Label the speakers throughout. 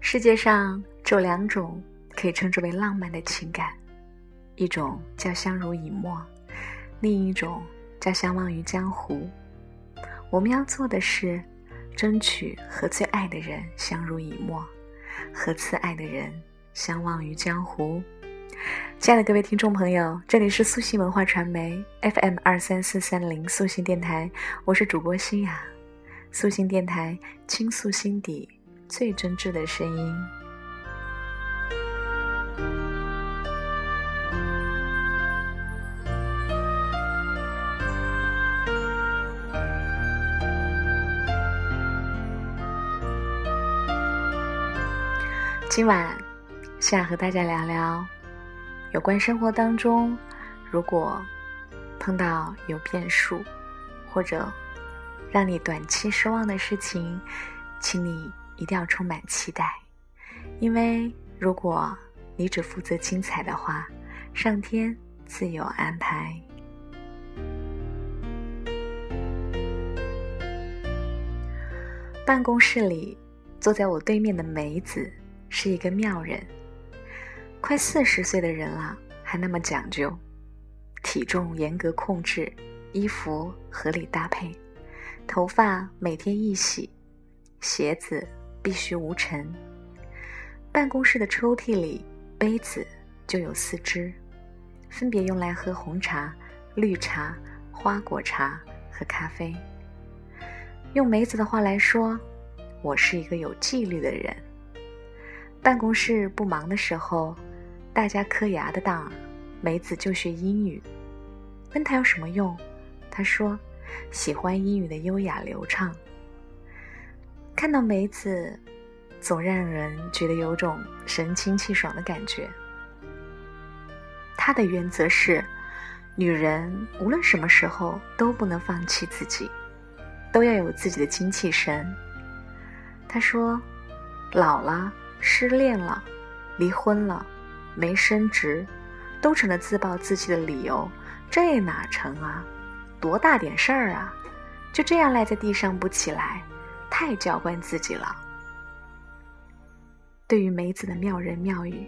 Speaker 1: 世界上只有两种可以称之为浪漫的情感，一种叫相濡以沫，另一种叫相忘于江湖。我们要做的是，争取和最爱的人相濡以沫，和次爱的人相忘于江湖。亲爱的各位听众朋友，这里是素心文化传媒 FM 二三四三零素心电台，我是主播心雅。素心电台倾诉心底最真挚的声音。今晚想和大家聊聊。有关生活当中，如果碰到有变数，或者让你短期失望的事情，请你一定要充满期待，因为如果你只负责精彩的话，上天自有安排。办公室里，坐在我对面的梅子是一个妙人。快四十岁的人了，还那么讲究，体重严格控制，衣服合理搭配，头发每天一洗，鞋子必须无尘。办公室的抽屉里杯子就有四只，分别用来喝红茶、绿茶、花果茶和咖啡。用梅子的话来说，我是一个有纪律的人。办公室不忙的时候。大家磕牙的当，梅子就学英语。问他有什么用，他说喜欢英语的优雅流畅。看到梅子，总让人觉得有种神清气爽的感觉。他的原则是，女人无论什么时候都不能放弃自己，都要有自己的精气神。他说，老了，失恋了，离婚了。没升职，都成了自暴自弃的理由，这哪成啊？多大点事儿啊？就这样赖在地上不起来，太娇惯自己了。对于梅子的妙人妙语，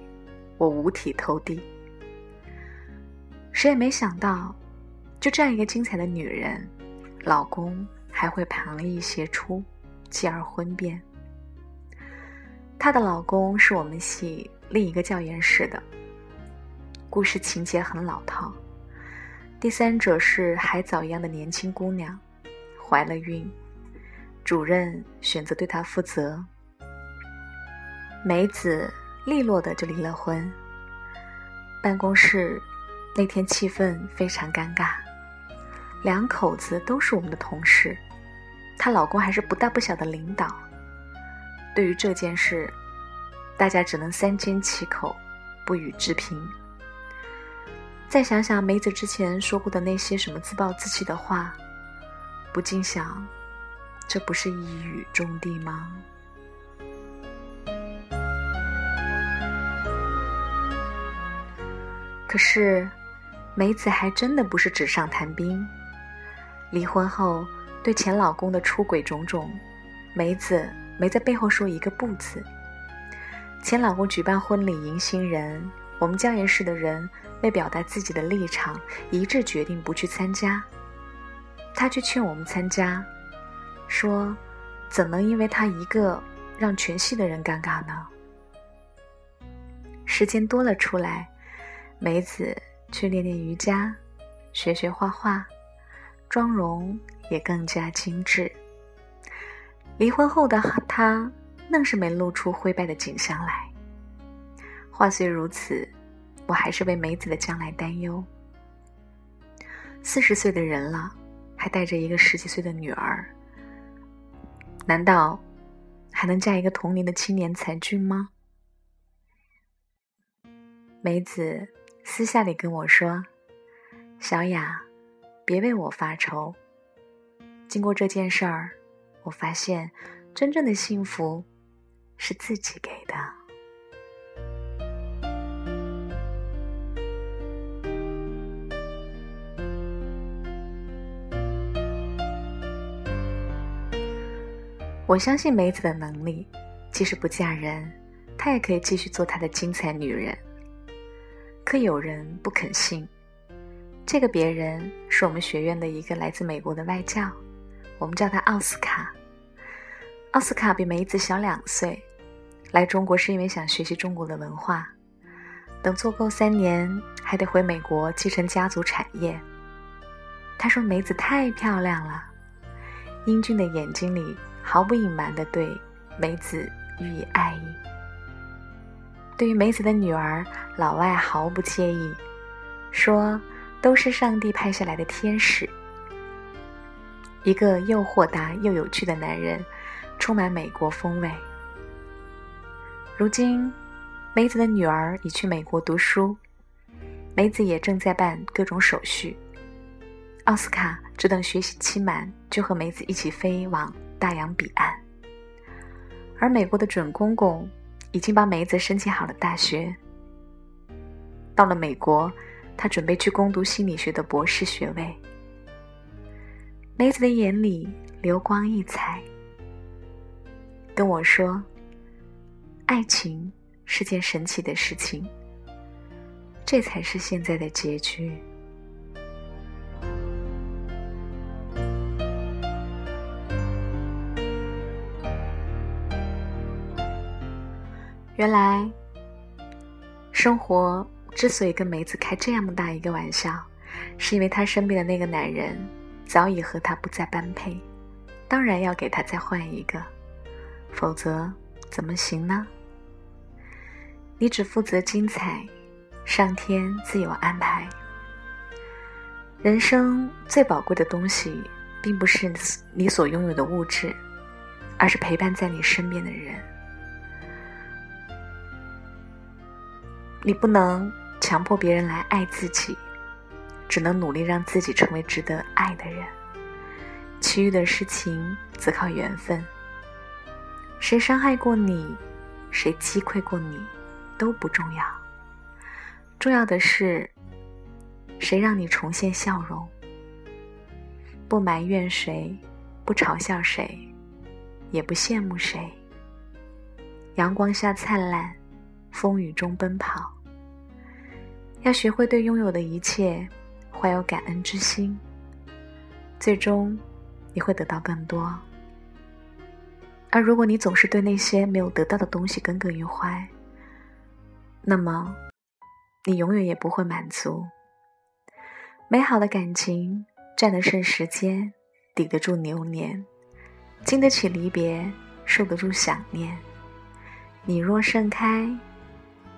Speaker 1: 我五体投地。谁也没想到，就这样一个精彩的女人，老公还会旁逸斜出，继而婚变。她的老公是我们系。另一个教研室的故事情节很老套，第三者是海藻一样的年轻姑娘，怀了孕，主任选择对她负责，梅子利落的就离了婚。办公室那天气氛非常尴尬，两口子都是我们的同事，她老公还是不大不小的领导，对于这件事。大家只能三缄其口，不予置评。再想想梅子之前说过的那些什么自暴自弃的话，不禁想，这不是一语中的吗？可是，梅子还真的不是纸上谈兵。离婚后，对前老公的出轨种种，梅子没在背后说一个不字。前老公举办婚礼迎新人，我们教研室的人为表达自己的立场，一致决定不去参加。他却劝我们参加，说：“怎能因为他一个让全系的人尴尬呢？”时间多了出来，梅子去练练瑜伽，学学画画，妆容也更加精致。离婚后的她。愣是没露出灰败的景象来。话虽如此，我还是为梅子的将来担忧。四十岁的人了，还带着一个十几岁的女儿，难道还能嫁一个同龄的青年才俊吗？梅子私下里跟我说：“小雅，别为我发愁。经过这件事儿，我发现真正的幸福。”是自己给的。我相信梅子的能力，即使不嫁人，她也可以继续做她的精彩女人。可有人不肯信，这个别人是我们学院的一个来自美国的外教，我们叫他奥斯卡。奥斯卡比梅子小两岁，来中国是因为想学习中国的文化。等做够三年，还得回美国继承家族产业。他说梅子太漂亮了，英俊的眼睛里毫不隐瞒地对梅子予以爱意。对于梅子的女儿，老外毫不介意，说都是上帝派下来的天使。一个又豁达又有趣的男人，充满美国风味。如今，梅子的女儿已去美国读书，梅子也正在办各种手续。奥斯卡只等学习期满，就和梅子一起飞往大洋彼岸。而美国的准公公。已经帮梅子申请好了大学。到了美国，他准备去攻读心理学的博士学位。梅子的眼里流光溢彩，跟我说：“爱情是件神奇的事情，这才是现在的结局。”原来，生活之所以跟梅子开这样大一个玩笑，是因为她身边的那个男人早已和她不再般配，当然要给她再换一个，否则怎么行呢？你只负责精彩，上天自有安排。人生最宝贵的东西，并不是你所拥有的物质，而是陪伴在你身边的人。你不能强迫别人来爱自己，只能努力让自己成为值得爱的人。其余的事情则靠缘分。谁伤害过你，谁击溃过你，都不重要。重要的是，谁让你重现笑容。不埋怨谁，不嘲笑谁，也不羡慕谁。阳光下灿烂。风雨中奔跑，要学会对拥有的一切怀有感恩之心。最终，你会得到更多。而如果你总是对那些没有得到的东西耿耿于怀，那么你永远也不会满足。美好的感情战得胜时间，抵得住流年，经得起离别，受得住想念。你若盛开。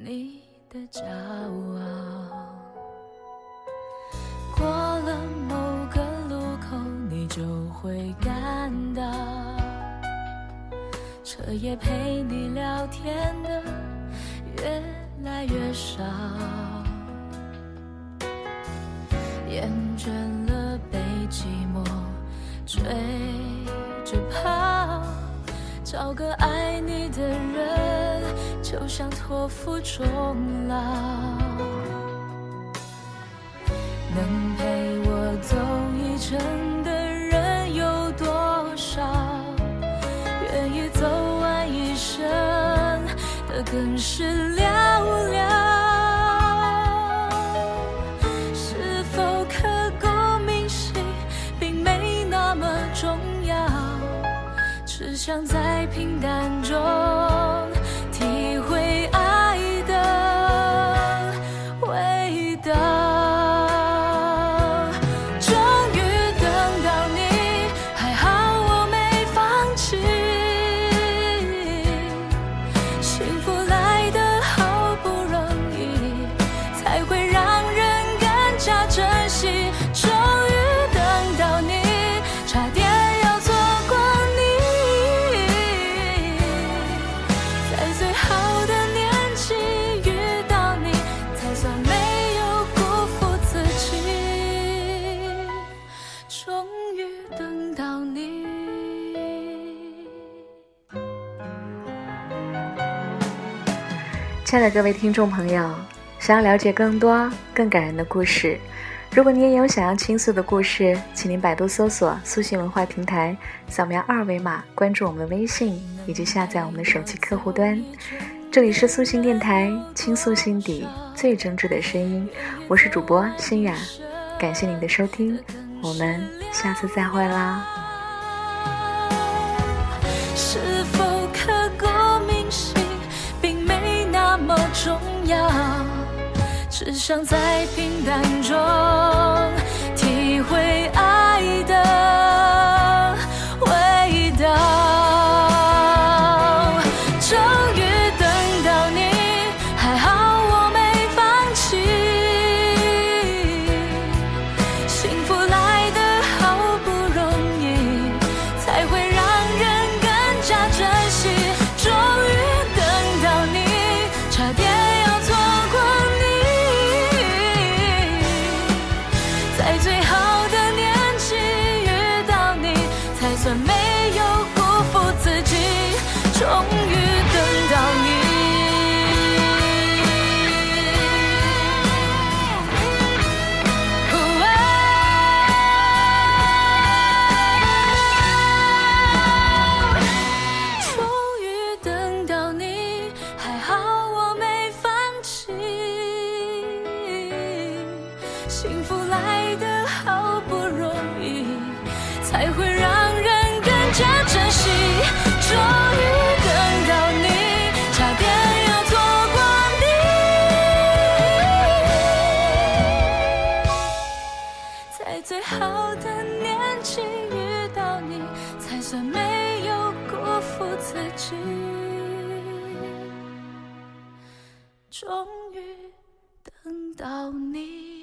Speaker 2: 你的骄傲，过了某个路口，你就会感到，彻夜陪你聊天的越来越少，厌倦了被寂寞追着跑，找个爱你的人。就像托付终老，能陪
Speaker 1: 各位听众朋友，想要了解更多更感人的故事，如果你也有想要倾诉的故事，请您百度搜索“苏信文化平台”，扫描二维码关注我们的微信，以及下载我们的手机客户端。这里是苏信电台，倾诉心底最真挚的声音，我是主播欣雅，感谢您的收听，我们下次再会啦。
Speaker 2: 是否想在平淡中。会让人更加珍惜。终于等到你，差点要错过你。在最好的年纪遇到你，才算没有辜负自己。终于等到你。